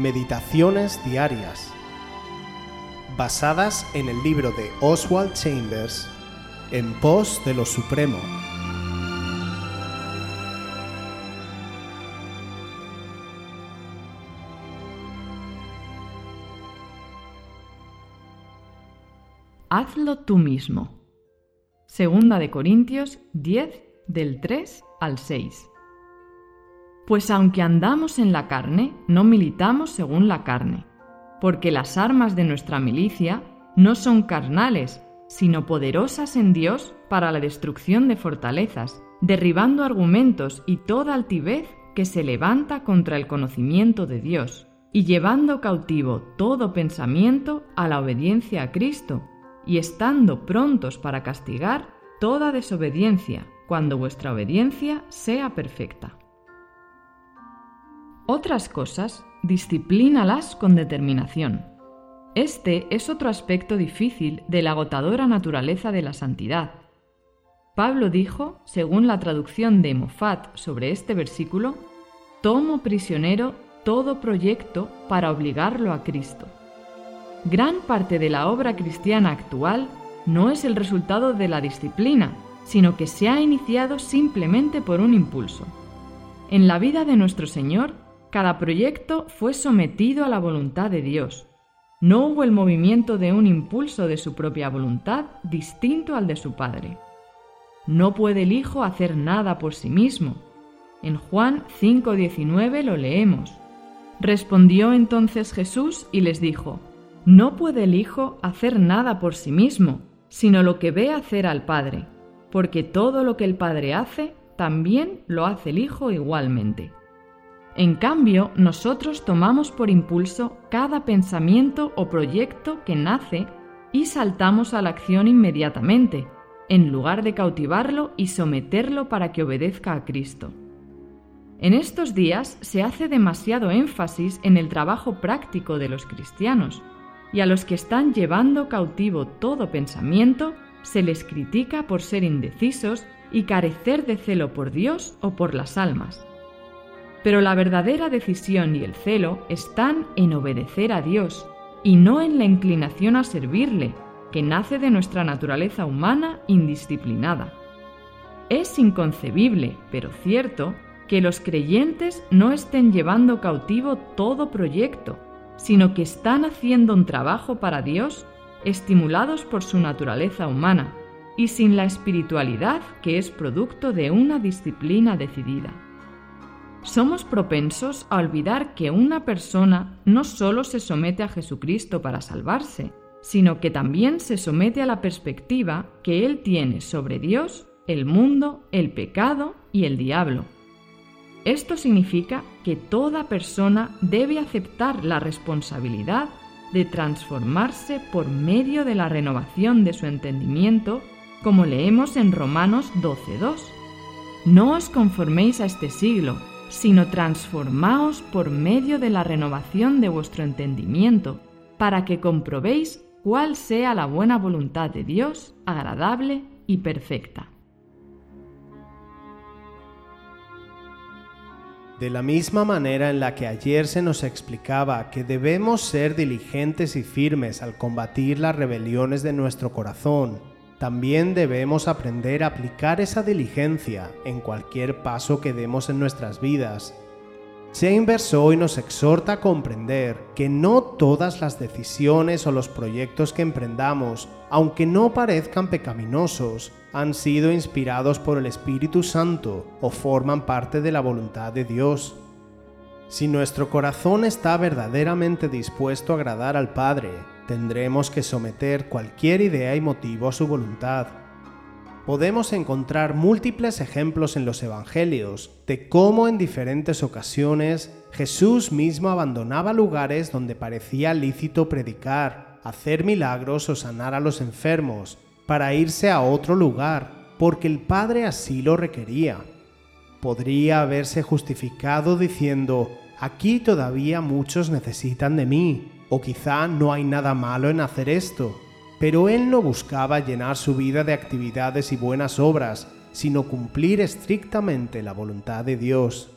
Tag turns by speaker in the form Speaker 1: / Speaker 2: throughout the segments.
Speaker 1: Meditaciones Diarias, basadas en el libro de Oswald Chambers, En pos de lo Supremo.
Speaker 2: Hazlo tú mismo. Segunda de Corintios 10 del 3 al 6. Pues aunque andamos en la carne, no militamos según la carne, porque las armas de nuestra milicia no son carnales, sino poderosas en Dios para la destrucción de fortalezas, derribando argumentos y toda altivez que se levanta contra el conocimiento de Dios, y llevando cautivo todo pensamiento a la obediencia a Cristo, y estando prontos para castigar toda desobediencia, cuando vuestra obediencia sea perfecta. Otras cosas, disciplínalas con determinación. Este es otro aspecto difícil de la agotadora naturaleza de la santidad. Pablo dijo, según la traducción de Mofat sobre este versículo, tomo prisionero todo proyecto para obligarlo a Cristo. Gran parte de la obra cristiana actual no es el resultado de la disciplina, sino que se ha iniciado simplemente por un impulso. En la vida de nuestro Señor, cada proyecto fue sometido a la voluntad de Dios. No hubo el movimiento de un impulso de su propia voluntad distinto al de su Padre. No puede el Hijo hacer nada por sí mismo. En Juan 5:19 lo leemos. Respondió entonces Jesús y les dijo, No puede el Hijo hacer nada por sí mismo, sino lo que ve hacer al Padre, porque todo lo que el Padre hace, también lo hace el Hijo igualmente. En cambio, nosotros tomamos por impulso cada pensamiento o proyecto que nace y saltamos a la acción inmediatamente, en lugar de cautivarlo y someterlo para que obedezca a Cristo. En estos días se hace demasiado énfasis en el trabajo práctico de los cristianos, y a los que están llevando cautivo todo pensamiento se les critica por ser indecisos y carecer de celo por Dios o por las almas. Pero la verdadera decisión y el celo están en obedecer a Dios y no en la inclinación a servirle, que nace de nuestra naturaleza humana indisciplinada. Es inconcebible, pero cierto, que los creyentes no estén llevando cautivo todo proyecto, sino que están haciendo un trabajo para Dios estimulados por su naturaleza humana y sin la espiritualidad que es producto de una disciplina decidida somos propensos a olvidar que una persona no solo se somete a Jesucristo para salvarse, sino que también se somete a la perspectiva que Él tiene sobre Dios, el mundo, el pecado y el diablo. Esto significa que toda persona debe aceptar la responsabilidad de transformarse por medio de la renovación de su entendimiento, como leemos en Romanos 12.2. No os conforméis a este siglo, sino transformaos por medio de la renovación de vuestro entendimiento, para que comprobéis cuál sea la buena voluntad de Dios, agradable y perfecta.
Speaker 1: De la misma manera en la que ayer se nos explicaba que debemos ser diligentes y firmes al combatir las rebeliones de nuestro corazón, también debemos aprender a aplicar esa diligencia en cualquier paso que demos en nuestras vidas. Chambers hoy nos exhorta a comprender que no todas las decisiones o los proyectos que emprendamos, aunque no parezcan pecaminosos, han sido inspirados por el Espíritu Santo o forman parte de la voluntad de Dios. Si nuestro corazón está verdaderamente dispuesto a agradar al Padre, tendremos que someter cualquier idea y motivo a su voluntad. Podemos encontrar múltiples ejemplos en los Evangelios de cómo en diferentes ocasiones Jesús mismo abandonaba lugares donde parecía lícito predicar, hacer milagros o sanar a los enfermos, para irse a otro lugar, porque el Padre así lo requería. Podría haberse justificado diciendo, aquí todavía muchos necesitan de mí, o quizá no hay nada malo en hacer esto, pero él no buscaba llenar su vida de actividades y buenas obras, sino cumplir estrictamente la voluntad de Dios.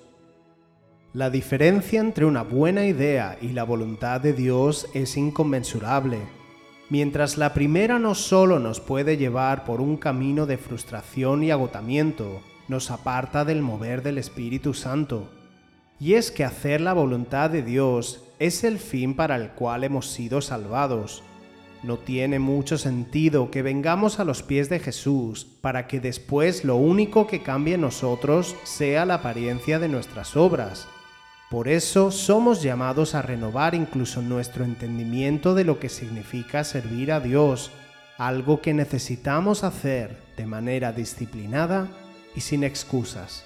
Speaker 1: La diferencia entre una buena idea y la voluntad de Dios es inconmensurable. Mientras la primera no solo nos puede llevar por un camino de frustración y agotamiento, nos aparta del mover del Espíritu Santo. Y es que hacer la voluntad de Dios es el fin para el cual hemos sido salvados. No tiene mucho sentido que vengamos a los pies de Jesús para que después lo único que cambie en nosotros sea la apariencia de nuestras obras. Por eso somos llamados a renovar incluso nuestro entendimiento de lo que significa servir a Dios, algo que necesitamos hacer de manera disciplinada y sin excusas.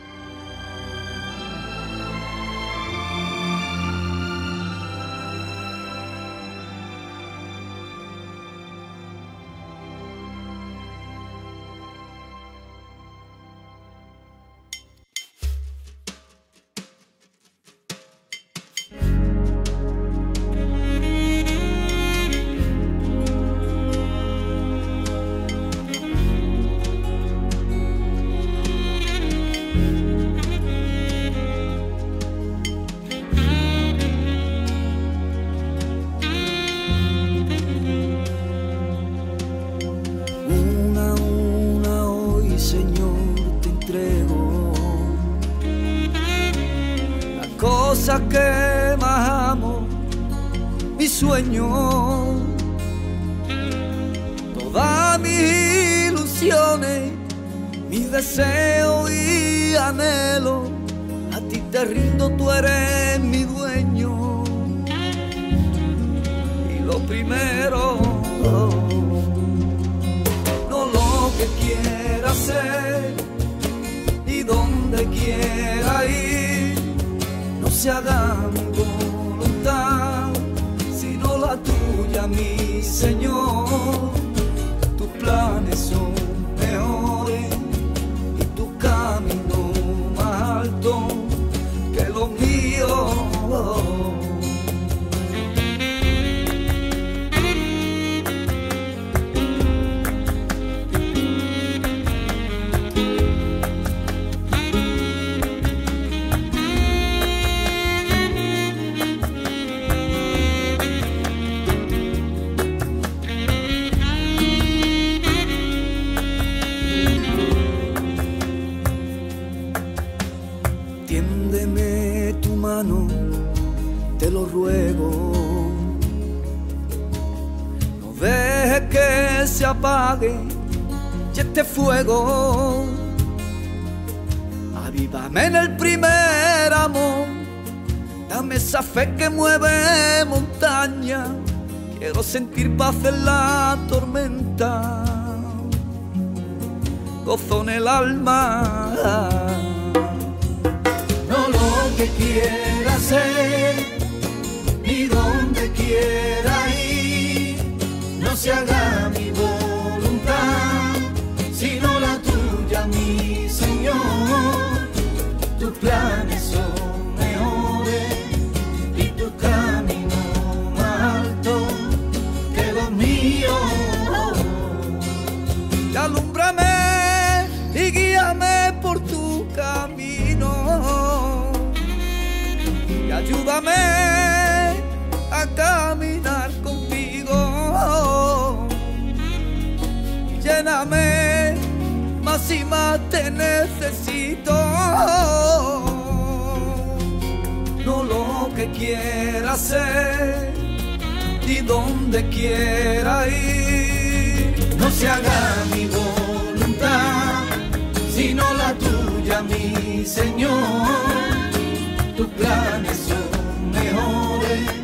Speaker 3: sueño, todas mis ilusiones, mis deseos y anhelos, a ti te rindo, tú eres mi dueño. Y lo primero, no lo que quiera hacer, y donde quiera ir se haga mi Señor. Tus planes son apague y este fuego. Avívame en el primer amor, dame esa fe que mueve montaña. Quiero sentir paz en la tormenta, gozo en el alma. No lo que quiera ser, ni donde quiera ir, no se haga planes son mejores y tu camino más alto que los míos. Y alúmbrame y guíame por tu camino y ayúdame a caminar contigo. Lléname más y más te necesito quiera hacer y donde quiera ir. No se haga mi voluntad, sino la tuya, mi Señor. Tus planes son mejores